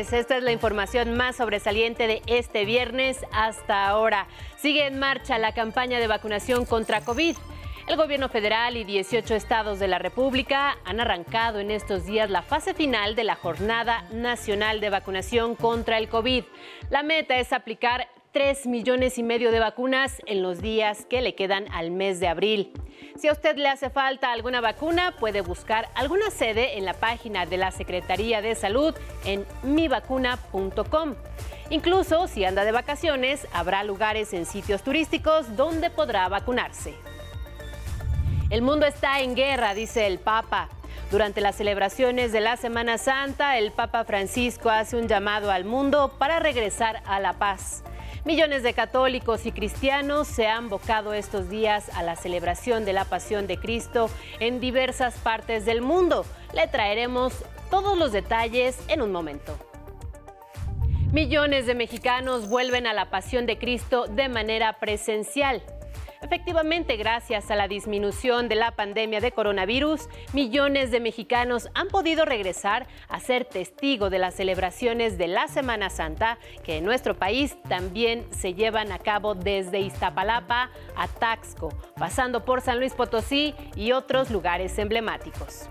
Esta es la información más sobresaliente de este viernes hasta ahora. Sigue en marcha la campaña de vacunación contra COVID. El gobierno federal y 18 estados de la República han arrancado en estos días la fase final de la Jornada Nacional de Vacunación contra el COVID. La meta es aplicar 3 millones y medio de vacunas en los días que le quedan al mes de abril. Si a usted le hace falta alguna vacuna, puede buscar alguna sede en la página de la Secretaría de Salud en mivacuna.com. Incluso si anda de vacaciones, habrá lugares en sitios turísticos donde podrá vacunarse. El mundo está en guerra, dice el Papa. Durante las celebraciones de la Semana Santa, el Papa Francisco hace un llamado al mundo para regresar a la paz. Millones de católicos y cristianos se han bocado estos días a la celebración de la Pasión de Cristo en diversas partes del mundo. Le traeremos todos los detalles en un momento. Millones de mexicanos vuelven a la Pasión de Cristo de manera presencial. Efectivamente, gracias a la disminución de la pandemia de coronavirus, millones de mexicanos han podido regresar a ser testigo de las celebraciones de la Semana Santa, que en nuestro país también se llevan a cabo desde Iztapalapa a Taxco, pasando por San Luis Potosí y otros lugares emblemáticos.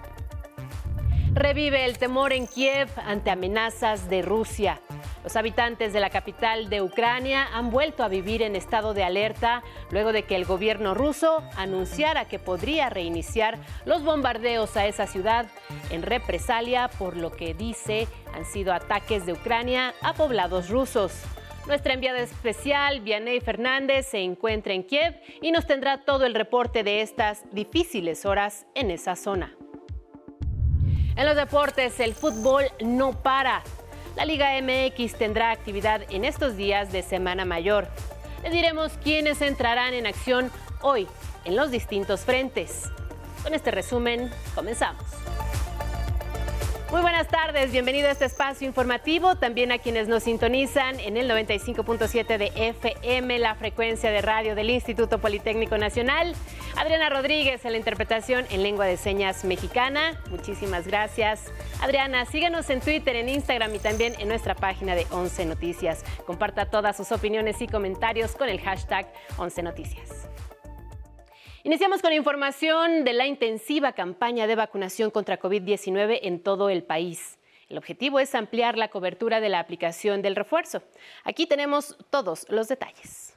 Revive el temor en Kiev ante amenazas de Rusia. Los habitantes de la capital de Ucrania han vuelto a vivir en estado de alerta luego de que el gobierno ruso anunciara que podría reiniciar los bombardeos a esa ciudad en represalia por lo que dice han sido ataques de Ucrania a poblados rusos. Nuestra enviada especial, Vianey Fernández, se encuentra en Kiev y nos tendrá todo el reporte de estas difíciles horas en esa zona. En los deportes, el fútbol no para. La Liga MX tendrá actividad en estos días de Semana Mayor. Le diremos quiénes entrarán en acción hoy en los distintos frentes. Con este resumen, comenzamos. Muy buenas tardes, bienvenido a este espacio informativo, también a quienes nos sintonizan en el 95.7 de FM, la frecuencia de radio del Instituto Politécnico Nacional. Adriana Rodríguez en la interpretación en lengua de señas mexicana. Muchísimas gracias. Adriana, síganos en Twitter, en Instagram y también en nuestra página de 11 Noticias. Comparta todas sus opiniones y comentarios con el hashtag 11 Noticias. Iniciamos con información de la intensiva campaña de vacunación contra COVID-19 en todo el país. El objetivo es ampliar la cobertura de la aplicación del refuerzo. Aquí tenemos todos los detalles.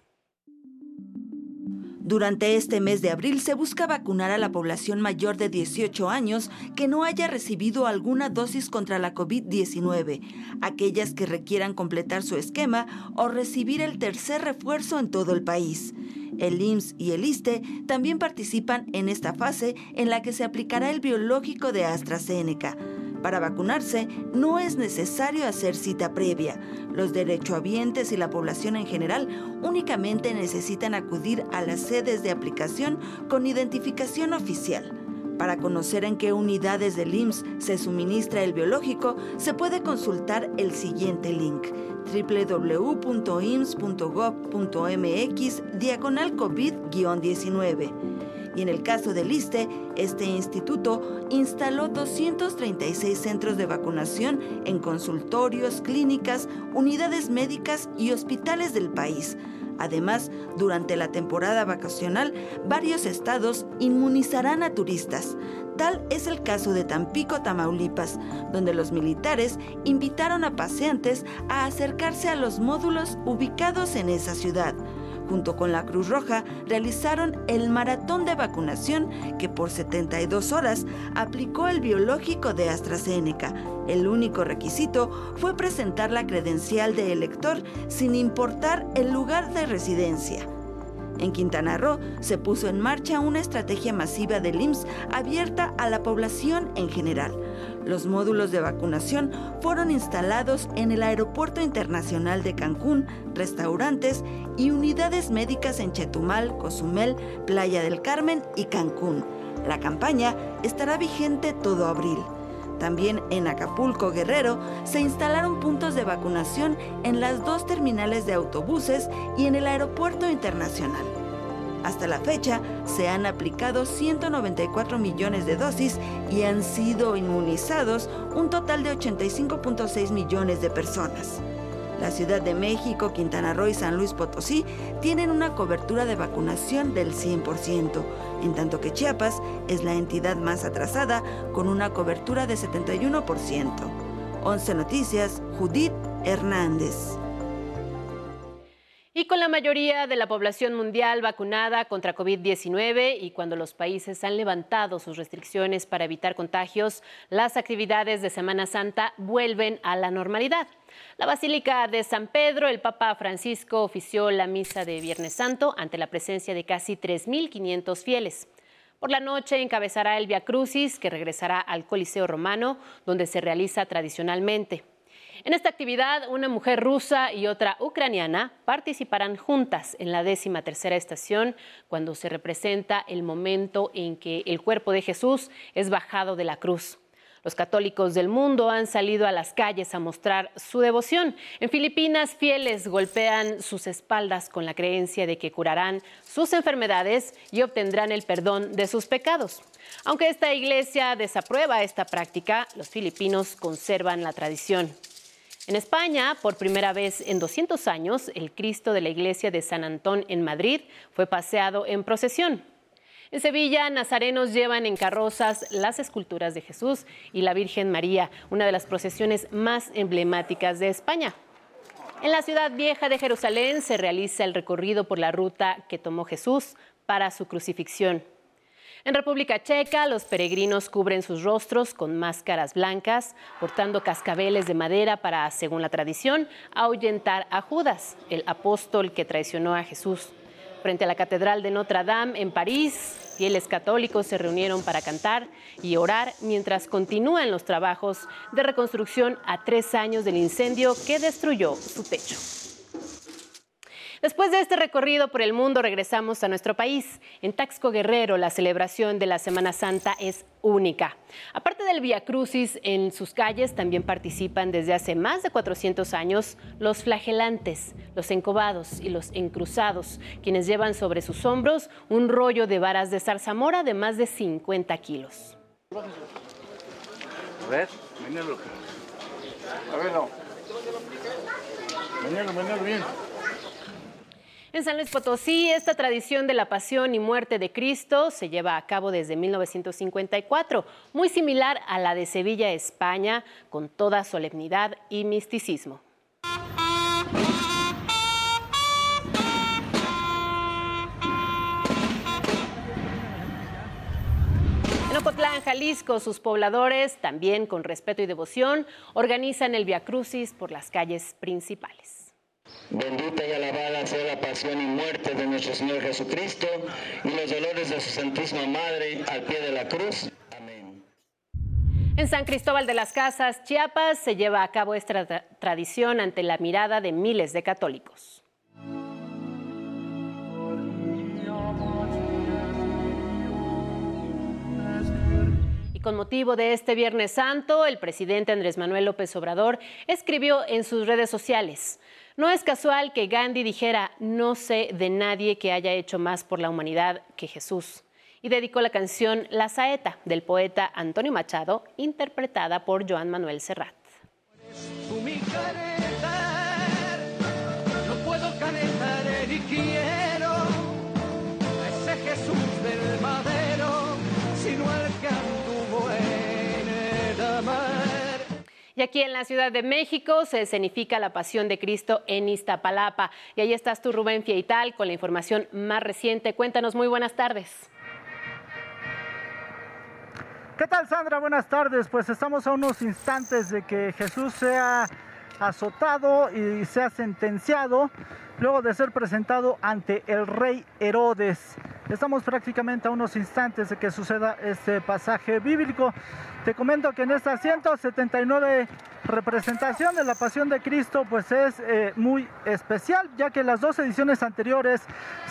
Durante este mes de abril se busca vacunar a la población mayor de 18 años que no haya recibido alguna dosis contra la COVID-19, aquellas que requieran completar su esquema o recibir el tercer refuerzo en todo el país. El IMSS y el ISTE también participan en esta fase en la que se aplicará el biológico de AstraZeneca. Para vacunarse no es necesario hacer cita previa. Los derechohabientes y la población en general únicamente necesitan acudir a las sedes de aplicación con identificación oficial. Para conocer en qué unidades del IMSS se suministra el biológico, se puede consultar el siguiente link www.ims.gov.mx diagonal COVID-19. Y en el caso del ISTE, este instituto instaló 236 centros de vacunación en consultorios, clínicas, unidades médicas y hospitales del país. Además, durante la temporada vacacional, varios estados inmunizarán a turistas. Tal es el caso de Tampico, Tamaulipas, donde los militares invitaron a paseantes a acercarse a los módulos ubicados en esa ciudad. Junto con la Cruz Roja realizaron el maratón de vacunación que por 72 horas aplicó el biológico de AstraZeneca. El único requisito fue presentar la credencial de elector sin importar el lugar de residencia. En Quintana Roo se puso en marcha una estrategia masiva del IMSS abierta a la población en general. Los módulos de vacunación fueron instalados en el Aeropuerto Internacional de Cancún, restaurantes y unidades médicas en Chetumal, Cozumel, Playa del Carmen y Cancún. La campaña estará vigente todo abril. También en Acapulco, Guerrero, se instalaron puntos de vacunación en las dos terminales de autobuses y en el aeropuerto internacional. Hasta la fecha se han aplicado 194 millones de dosis y han sido inmunizados un total de 85.6 millones de personas. La Ciudad de México, Quintana Roo y San Luis Potosí tienen una cobertura de vacunación del 100%, en tanto que Chiapas es la entidad más atrasada con una cobertura de 71%. 11 Noticias, Judith Hernández. Y con la mayoría de la población mundial vacunada contra COVID-19 y cuando los países han levantado sus restricciones para evitar contagios, las actividades de Semana Santa vuelven a la normalidad. La Basílica de San Pedro, el Papa Francisco ofició la misa de Viernes Santo ante la presencia de casi 3.500 fieles. Por la noche encabezará el Via Crucis, que regresará al Coliseo Romano, donde se realiza tradicionalmente. En esta actividad, una mujer rusa y otra ucraniana participarán juntas en la décima tercera estación, cuando se representa el momento en que el cuerpo de Jesús es bajado de la cruz. Los católicos del mundo han salido a las calles a mostrar su devoción. En Filipinas, fieles golpean sus espaldas con la creencia de que curarán sus enfermedades y obtendrán el perdón de sus pecados. Aunque esta iglesia desaprueba esta práctica, los filipinos conservan la tradición. En España, por primera vez en 200 años, el Cristo de la iglesia de San Antón en Madrid fue paseado en procesión. En Sevilla, nazarenos llevan en carrozas las esculturas de Jesús y la Virgen María, una de las procesiones más emblemáticas de España. En la ciudad vieja de Jerusalén se realiza el recorrido por la ruta que tomó Jesús para su crucifixión. En República Checa, los peregrinos cubren sus rostros con máscaras blancas, portando cascabeles de madera para, según la tradición, ahuyentar a Judas, el apóstol que traicionó a Jesús. Frente a la Catedral de Notre Dame en París, fieles católicos se reunieron para cantar y orar mientras continúan los trabajos de reconstrucción a tres años del incendio que destruyó su techo. Después de este recorrido por el mundo, regresamos a nuestro país. En Taxco Guerrero, la celebración de la Semana Santa es única. Aparte del Via Crucis, en sus calles también participan desde hace más de 400 años los flagelantes, los encobados y los encruzados, quienes llevan sobre sus hombros un rollo de varas de zarzamora de más de 50 kilos. A ver, A ver, no. bien. En San Luis Potosí, esta tradición de la pasión y muerte de Cristo se lleva a cabo desde 1954, muy similar a la de Sevilla, España, con toda solemnidad y misticismo. En Ocotlán, Jalisco, sus pobladores, también con respeto y devoción, organizan el Via Crucis por las calles principales. Bendita y alabada sea la pasión y muerte de nuestro Señor Jesucristo y los dolores de su Santísima Madre al pie de la cruz. Amén. En San Cristóbal de las Casas, Chiapas, se lleva a cabo esta tradición ante la mirada de miles de católicos. Y con motivo de este Viernes Santo, el presidente Andrés Manuel López Obrador escribió en sus redes sociales, no es casual que Gandhi dijera, no sé de nadie que haya hecho más por la humanidad que Jesús, y dedicó la canción La Saeta del poeta Antonio Machado, interpretada por Joan Manuel Serrat. Y aquí en la Ciudad de México se escenifica la Pasión de Cristo en Iztapalapa. Y ahí estás tú, Rubén Fieital, con la información más reciente. Cuéntanos, muy buenas tardes. ¿Qué tal, Sandra? Buenas tardes. Pues estamos a unos instantes de que Jesús sea azotado y sea sentenciado luego de ser presentado ante el rey Herodes. Estamos prácticamente a unos instantes de que suceda este pasaje bíblico. Te comento que en esta 179 representación de la Pasión de Cristo pues es eh, muy especial ya que las dos ediciones anteriores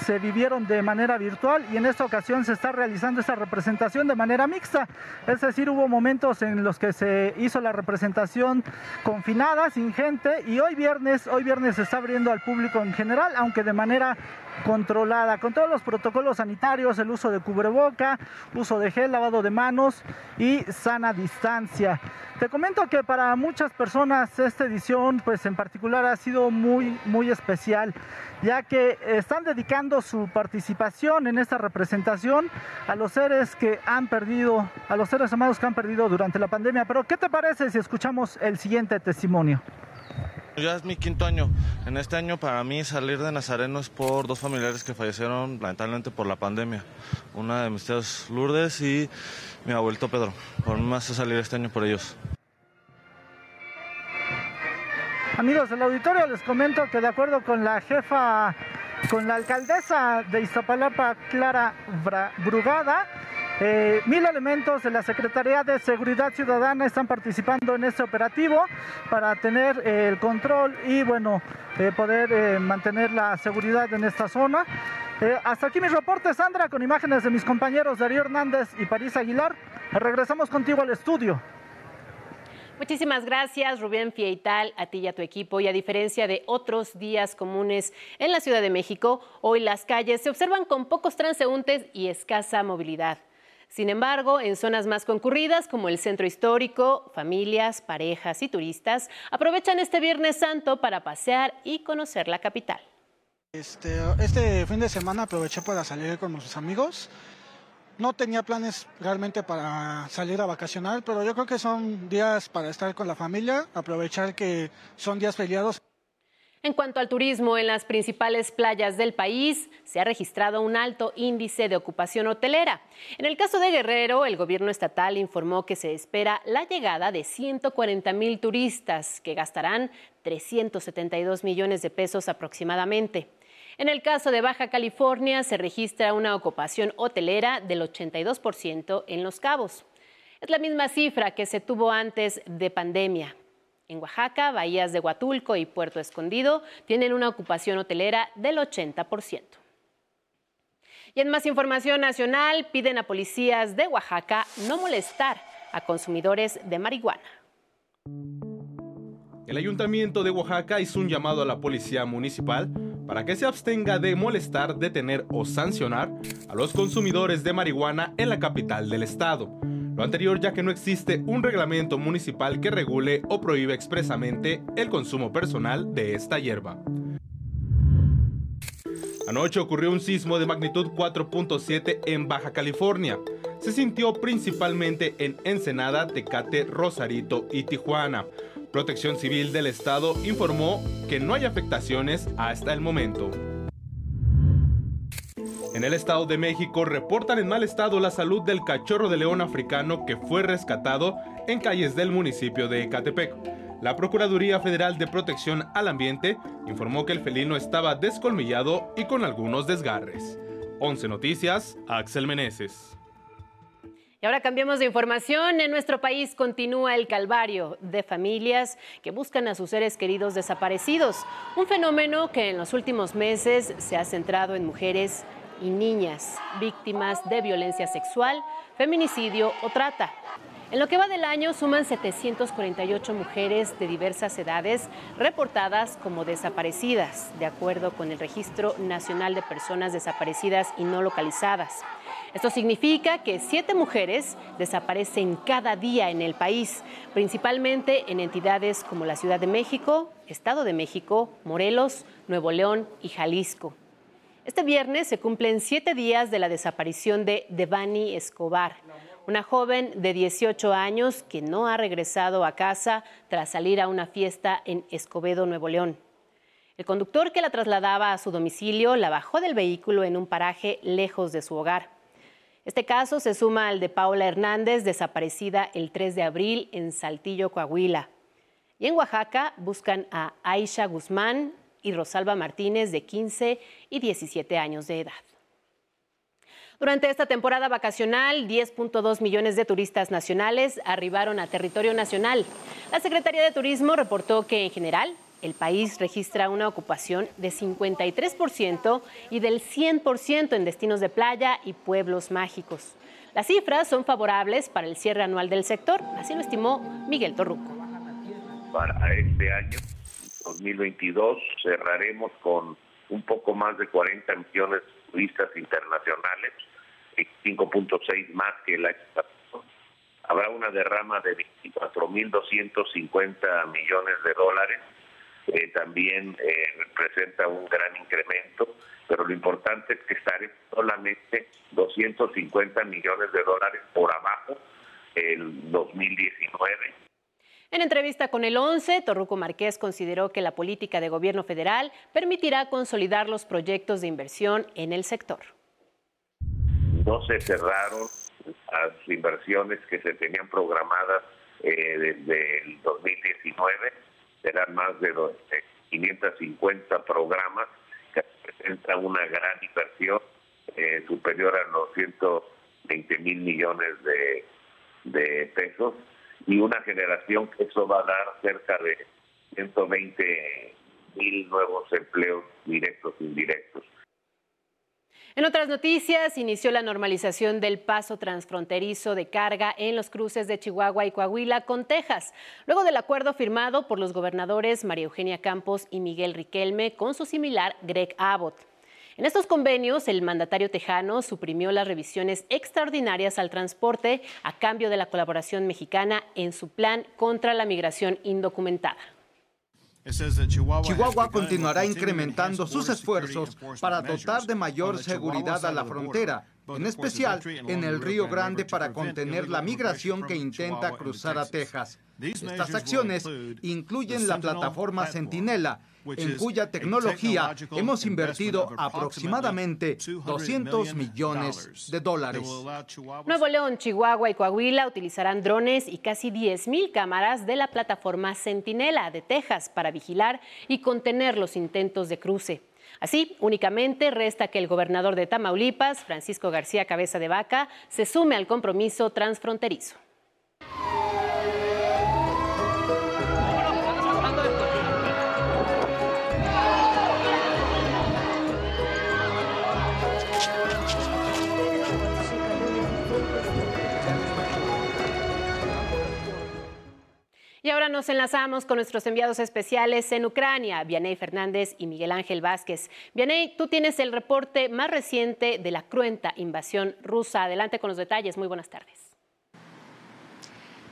se vivieron de manera virtual y en esta ocasión se está realizando esta representación de manera mixta, es decir, hubo momentos en los que se hizo la representación confinada, sin gente y hoy viernes, hoy viernes se está abriendo al público en general, aunque de manera controlada, con todos los protocolos sanitarios, el uso de cubreboca, uso de gel, lavado de manos y sana distancia. Te comento que para muchas personas esta edición, pues en particular ha sido muy, muy especial, ya que están dedicando su participación en esta representación a los seres que han perdido, a los seres amados que han perdido durante la pandemia. Pero, ¿qué te parece si escuchamos el siguiente testimonio? Ya es mi quinto año. En este año para mí salir de Nazareno es por dos familiares que fallecieron lamentablemente por la pandemia. Una de mis tías Lourdes y mi abuelito Pedro. Por más salir este año por ellos. Amigos del auditorio, les comento que de acuerdo con la jefa, con la alcaldesa de Iztapalapa, Clara Brugada, eh, mil elementos de la Secretaría de Seguridad Ciudadana están participando en este operativo para tener eh, el control y bueno, eh, poder mantener la seguridad en esta zona. hasta aquí mis reportes, Sandra, con imágenes de mis compañeros Darío Hernández y París Aguilar. Regresamos contigo al estudio. Muchísimas gracias, Rubén Fieital, a ti y a tu equipo. Y a diferencia de otros días comunes en la Ciudad de México, hoy las calles se observan con pocos transeúntes y escasa movilidad. Sin embargo, en zonas más concurridas como el centro histórico, familias, parejas y turistas aprovechan este Viernes Santo para pasear y conocer la capital. Este, este fin de semana aproveché para salir con mis amigos. No tenía planes realmente para salir a vacacionar, pero yo creo que son días para estar con la familia, aprovechar que son días feriados. En cuanto al turismo, en las principales playas del país se ha registrado un alto índice de ocupación hotelera. En el caso de Guerrero, el gobierno estatal informó que se espera la llegada de 140 mil turistas que gastarán 372 millones de pesos aproximadamente. En el caso de Baja California, se registra una ocupación hotelera del 82% en Los Cabos. Es la misma cifra que se tuvo antes de pandemia. En Oaxaca, bahías de Huatulco y Puerto Escondido tienen una ocupación hotelera del 80%. Y en más información nacional, piden a policías de Oaxaca no molestar a consumidores de marihuana. El ayuntamiento de Oaxaca hizo un llamado a la policía municipal para que se abstenga de molestar, detener o sancionar a los consumidores de marihuana en la capital del estado. Anterior ya que no existe un reglamento municipal que regule o prohíbe expresamente el consumo personal de esta hierba. Anoche ocurrió un sismo de magnitud 4.7 en Baja California. Se sintió principalmente en Ensenada, Tecate, Rosarito y Tijuana. Protección Civil del Estado informó que no hay afectaciones hasta el momento. En el Estado de México reportan en mal estado la salud del cachorro de león africano que fue rescatado en calles del municipio de Ecatepec. La Procuraduría Federal de Protección al Ambiente informó que el felino estaba descolmillado y con algunos desgarres. 11 Noticias, Axel Meneses. Y ahora cambiamos de información. En nuestro país continúa el calvario de familias que buscan a sus seres queridos desaparecidos. Un fenómeno que en los últimos meses se ha centrado en mujeres y niñas víctimas de violencia sexual, feminicidio o trata. En lo que va del año suman 748 mujeres de diversas edades reportadas como desaparecidas, de acuerdo con el Registro Nacional de Personas Desaparecidas y No Localizadas. Esto significa que siete mujeres desaparecen cada día en el país, principalmente en entidades como la Ciudad de México, Estado de México, Morelos, Nuevo León y Jalisco. Este viernes se cumplen siete días de la desaparición de Devani Escobar, una joven de 18 años que no ha regresado a casa tras salir a una fiesta en Escobedo, Nuevo León. El conductor que la trasladaba a su domicilio la bajó del vehículo en un paraje lejos de su hogar. Este caso se suma al de Paula Hernández, desaparecida el 3 de abril en Saltillo, Coahuila. Y en Oaxaca buscan a Aisha Guzmán, y Rosalba Martínez, de 15 y 17 años de edad. Durante esta temporada vacacional, 10.2 millones de turistas nacionales arribaron a territorio nacional. La Secretaría de Turismo reportó que en general el país registra una ocupación de 53% y del 100% en destinos de playa y pueblos mágicos. Las cifras son favorables para el cierre anual del sector, así lo estimó Miguel Torruco. Para este año 2022 cerraremos con un poco más de 40 millones de turistas internacionales, 5.6 más que el año pasado. Habrá una derrama de 24.250 millones de dólares, que también eh, representa un gran incremento, pero lo importante es que estaré solamente 250 millones de dólares por abajo el 2019. En entrevista con el 11, Torruco Márquez consideró que la política de gobierno federal permitirá consolidar los proyectos de inversión en el sector. No se cerraron las inversiones que se tenían programadas eh, desde el 2019, serán más de 550 programas que representan una gran inversión eh, superior a los 120 mil millones de pesos y una generación que eso va a dar cerca de 120 mil nuevos empleos directos e indirectos. En otras noticias, inició la normalización del paso transfronterizo de carga en los cruces de Chihuahua y Coahuila con Texas, luego del acuerdo firmado por los gobernadores María Eugenia Campos y Miguel Riquelme con su similar Greg Abbott. En estos convenios, el mandatario tejano suprimió las revisiones extraordinarias al transporte a cambio de la colaboración mexicana en su plan contra la migración indocumentada. Chihuahua continuará incrementando sus esfuerzos para dotar de mayor seguridad a la frontera, en especial en el Río Grande para contener la migración que intenta cruzar a Texas. Estas acciones incluyen la plataforma Centinela, en cuya tecnología hemos invertido aproximadamente 200 millones de dólares. Nuevo León, Chihuahua y Coahuila utilizarán drones y casi 10.000 cámaras de la plataforma Centinela de Texas para vigilar y contener los intentos de cruce. Así, únicamente resta que el gobernador de Tamaulipas, Francisco García Cabeza de Vaca, se sume al compromiso transfronterizo. Y ahora nos enlazamos con nuestros enviados especiales en Ucrania, Vianey Fernández y Miguel Ángel Vázquez. Vianey, tú tienes el reporte más reciente de la cruenta invasión rusa. Adelante con los detalles. Muy buenas tardes.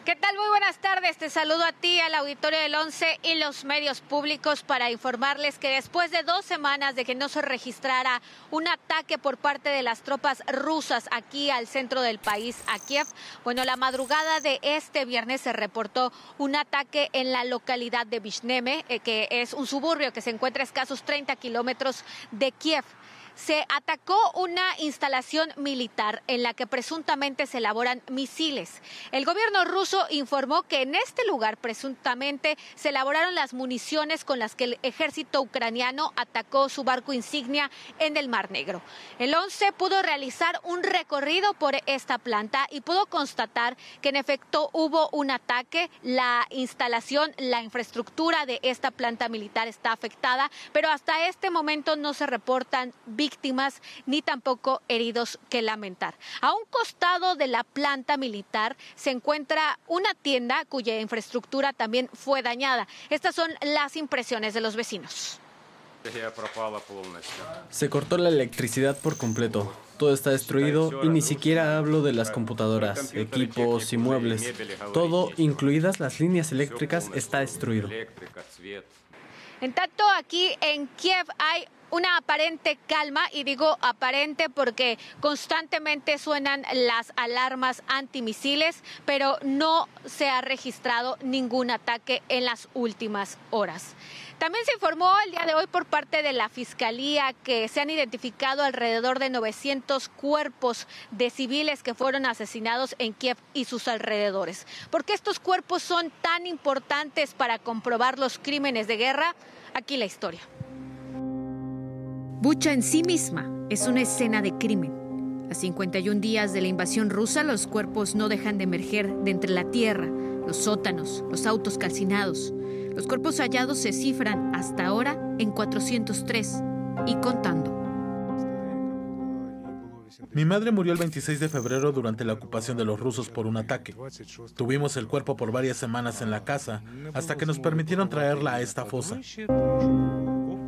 ¿Qué tal? Muy buenas tardes. Te saludo a ti, al auditorio del 11 y los medios públicos para informarles que después de dos semanas de que no se registrara un ataque por parte de las tropas rusas aquí al centro del país, a Kiev, bueno, la madrugada de este viernes se reportó un ataque en la localidad de Vishneme, eh, que es un suburbio que se encuentra a escasos 30 kilómetros de Kiev se atacó una instalación militar en la que presuntamente se elaboran misiles. El gobierno ruso informó que en este lugar presuntamente se elaboraron las municiones con las que el ejército ucraniano atacó su barco insignia en el Mar Negro. El 11 pudo realizar un recorrido por esta planta y pudo constatar que en efecto hubo un ataque. La instalación, la infraestructura de esta planta militar está afectada, pero hasta este momento no se reportan víctimas víctimas ni tampoco heridos que lamentar. A un costado de la planta militar se encuentra una tienda cuya infraestructura también fue dañada. Estas son las impresiones de los vecinos. Se cortó la electricidad por completo. Todo está destruido y ni siquiera hablo de las computadoras, equipos y muebles. Todo, incluidas las líneas eléctricas, está destruido. En tanto, aquí en Kiev hay una aparente calma, y digo aparente porque constantemente suenan las alarmas antimisiles, pero no se ha registrado ningún ataque en las últimas horas. También se informó el día de hoy por parte de la Fiscalía que se han identificado alrededor de 900 cuerpos de civiles que fueron asesinados en Kiev y sus alrededores. ¿Por qué estos cuerpos son tan importantes para comprobar los crímenes de guerra? Aquí la historia. Bucha en sí misma es una escena de crimen. A 51 días de la invasión rusa, los cuerpos no dejan de emerger de entre la tierra, los sótanos, los autos calcinados. Los cuerpos hallados se cifran hasta ahora en 403 y contando. Mi madre murió el 26 de febrero durante la ocupación de los rusos por un ataque. Tuvimos el cuerpo por varias semanas en la casa hasta que nos permitieron traerla a esta fosa.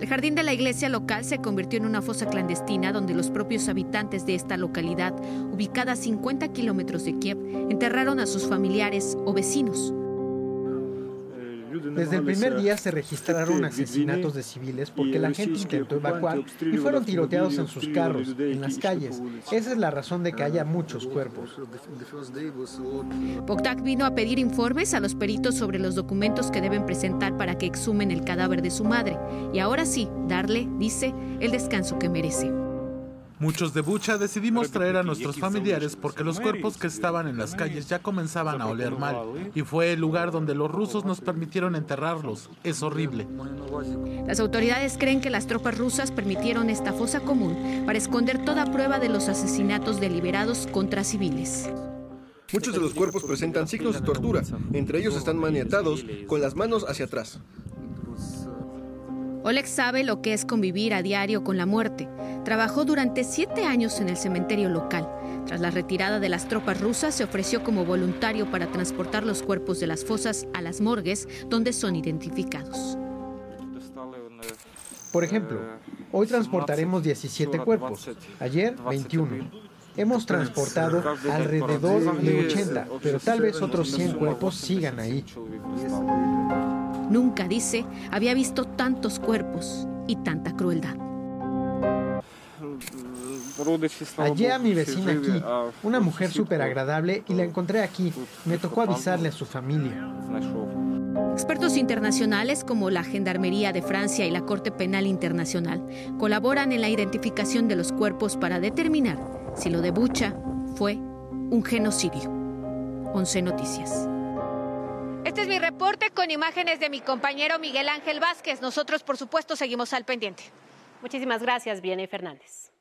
El jardín de la iglesia local se convirtió en una fosa clandestina donde los propios habitantes de esta localidad, ubicada a 50 kilómetros de Kiev, enterraron a sus familiares o vecinos. Desde el primer día se registraron asesinatos de civiles porque la gente intentó evacuar y fueron tiroteados en sus carros, en las calles. Esa es la razón de que haya muchos cuerpos. Bogdak vino a pedir informes a los peritos sobre los documentos que deben presentar para que exhumen el cadáver de su madre y ahora sí, darle, dice, el descanso que merece. Muchos de Bucha decidimos traer a nuestros familiares porque los cuerpos que estaban en las calles ya comenzaban a oler mal y fue el lugar donde los rusos nos permitieron enterrarlos. Es horrible. Las autoridades creen que las tropas rusas permitieron esta fosa común para esconder toda prueba de los asesinatos deliberados contra civiles. Muchos de los cuerpos presentan signos de tortura, entre ellos están maniatados con las manos hacia atrás. Oleg sabe lo que es convivir a diario con la muerte. Trabajó durante siete años en el cementerio local. Tras la retirada de las tropas rusas, se ofreció como voluntario para transportar los cuerpos de las fosas a las morgues, donde son identificados. Por ejemplo, hoy transportaremos 17 cuerpos, ayer 21. Hemos transportado alrededor de 80, pero tal vez otros 100 cuerpos sigan ahí. Nunca, dice, había visto tantos cuerpos y tanta crueldad. Hallé a mi vecina aquí, una mujer súper agradable, y la encontré aquí. Me tocó avisarle a su familia. Expertos internacionales como la Gendarmería de Francia y la Corte Penal Internacional colaboran en la identificación de los cuerpos para determinar si lo de Bucha fue un genocidio. 11 Noticias. Este es mi reporte con imágenes de mi compañero Miguel Ángel Vázquez. Nosotros, por supuesto, seguimos al pendiente. Muchísimas gracias, Viene Fernández.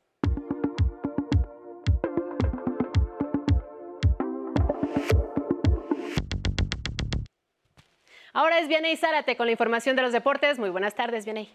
Ahora es Vianey Zárate con la información de los deportes. Muy buenas tardes, Vianey.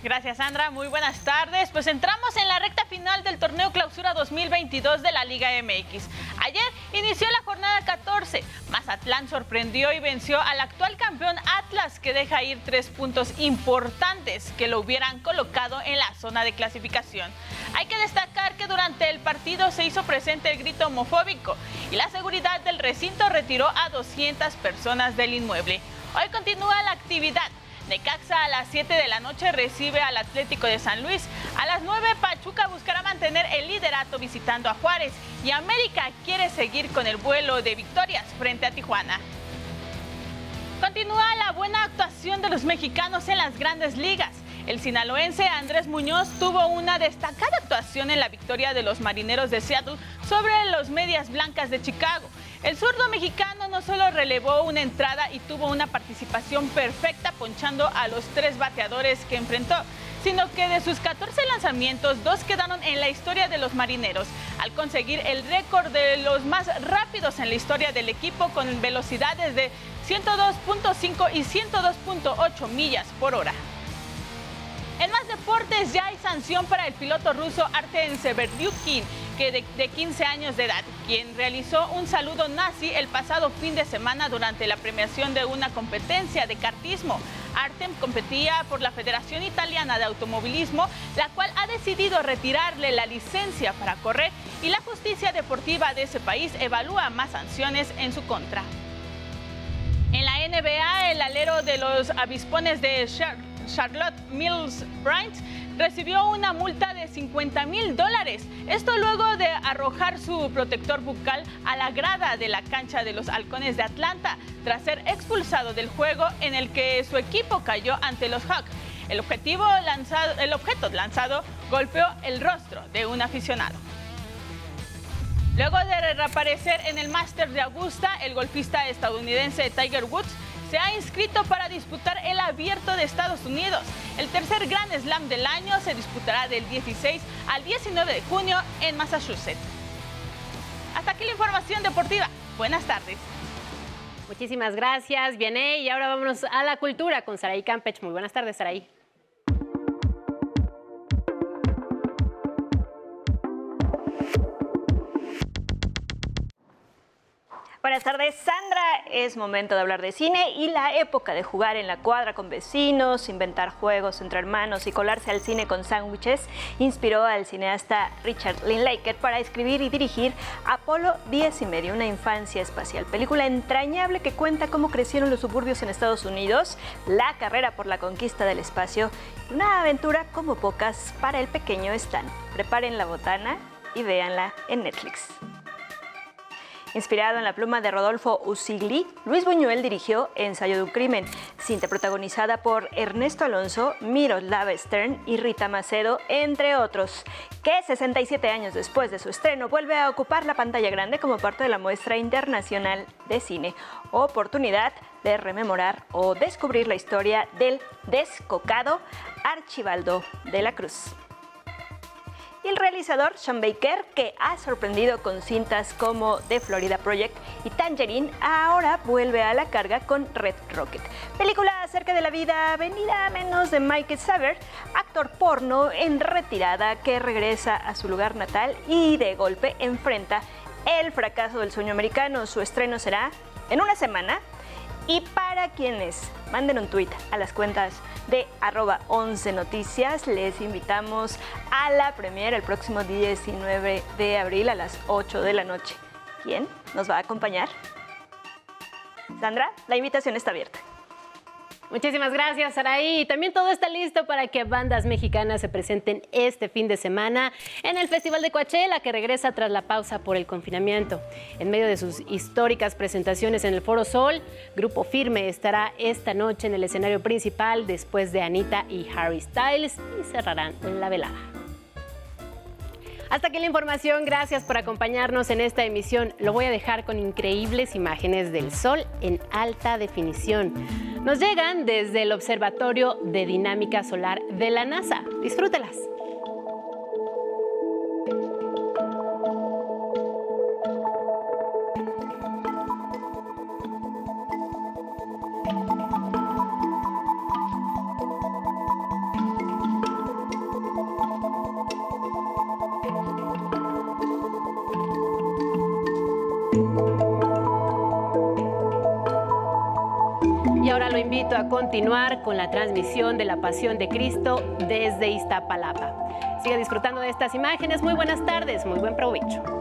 Gracias, Sandra. Muy buenas tardes. Pues entramos en la recta final del torneo Clausura 2022 de la Liga MX. Ayer inició la jornada 14. Mazatlán sorprendió y venció al actual campeón Atlas, que deja ir tres puntos importantes que lo hubieran colocado en la zona de clasificación. Hay que destacar que durante el partido se hizo presente el grito homofóbico y la seguridad del recinto retiró a 200 personas del inmueble. Hoy continúa la actividad. Necaxa a las 7 de la noche recibe al Atlético de San Luis. A las 9 Pachuca buscará mantener el liderato visitando a Juárez y América quiere seguir con el vuelo de victorias frente a Tijuana. Continúa la buena actuación de los mexicanos en las grandes ligas. El sinaloense Andrés Muñoz tuvo una destacada actuación en la victoria de los marineros de Seattle sobre los medias blancas de Chicago. El zurdo mexicano no solo relevó una entrada y tuvo una participación perfecta ponchando a los tres bateadores que enfrentó, sino que de sus 14 lanzamientos, dos quedaron en la historia de los marineros, al conseguir el récord de los más rápidos en la historia del equipo con velocidades de 102.5 y 102.8 millas por hora. En más deportes ya hay sanción para el piloto ruso Artem Severdyukin, que de, de, 15 años de edad, quien realizó un saludo nazi el pasado fin de semana durante la premiación de una competencia de kartismo. Artem competía por la Federación Italiana de Automovilismo, la cual ha decidido retirarle la licencia para correr y la justicia deportiva de ese país evalúa más sanciones en su contra. En la NBA, el alero de los avispones de Charlotte Mills Bryant recibió una multa de 50 mil dólares. Esto luego de arrojar su protector bucal a la grada de la cancha de los halcones de Atlanta tras ser expulsado del juego en el que su equipo cayó ante los Hawks. El, objetivo lanzado, el objeto lanzado golpeó el rostro de un aficionado. Luego de reaparecer en el Masters de Augusta, el golfista estadounidense Tiger Woods se ha inscrito para disputar el Abierto de Estados Unidos. El tercer Grand Slam del año se disputará del 16 al 19 de junio en Massachusetts. Hasta aquí la información deportiva. Buenas tardes. Muchísimas gracias, Viene. Y ahora vámonos a la cultura con Saraí Campech. Muy buenas tardes, Saraí. Buenas tardes, Sandra. Es momento de hablar de cine y la época de jugar en la cuadra con vecinos, inventar juegos entre hermanos y colarse al cine con sándwiches inspiró al cineasta Richard Linklater para escribir y dirigir Apolo 10 y medio, una infancia espacial. Película entrañable que cuenta cómo crecieron los suburbios en Estados Unidos, la carrera por la conquista del espacio, una aventura como pocas para el pequeño Stan. Preparen la botana y véanla en Netflix. Inspirado en la pluma de Rodolfo Usigli, Luis Buñuel dirigió Ensayo de un crimen, cinta protagonizada por Ernesto Alonso, Miroslav Stern y Rita Macedo, entre otros, que 67 años después de su estreno vuelve a ocupar la pantalla grande como parte de la muestra internacional de cine. Oportunidad de rememorar o descubrir la historia del descocado Archibaldo de la Cruz el realizador Sean Baker, que ha sorprendido con cintas como The Florida Project y Tangerine, ahora vuelve a la carga con Red Rocket. Película acerca de la vida venida a menos de Michael Saver, actor porno en retirada que regresa a su lugar natal y de golpe enfrenta el fracaso del sueño americano. Su estreno será en una semana y para quienes manden un tweet a las cuentas de arroba 11 noticias, les invitamos a la premiere el próximo 19 de abril a las 8 de la noche. ¿Quién nos va a acompañar? Sandra, la invitación está abierta. Muchísimas gracias, Saraí. También todo está listo para que bandas mexicanas se presenten este fin de semana en el Festival de Coachella, que regresa tras la pausa por el confinamiento. En medio de sus históricas presentaciones en el Foro Sol, Grupo Firme estará esta noche en el escenario principal después de Anita y Harry Styles y cerrarán la velada. Hasta aquí la información, gracias por acompañarnos en esta emisión. Lo voy a dejar con increíbles imágenes del sol en alta definición. Nos llegan desde el Observatorio de Dinámica Solar de la NASA. Disfrútelas. Invito a continuar con la transmisión de la Pasión de Cristo desde Iztapalapa. Siga disfrutando de estas imágenes. Muy buenas tardes, muy buen provecho.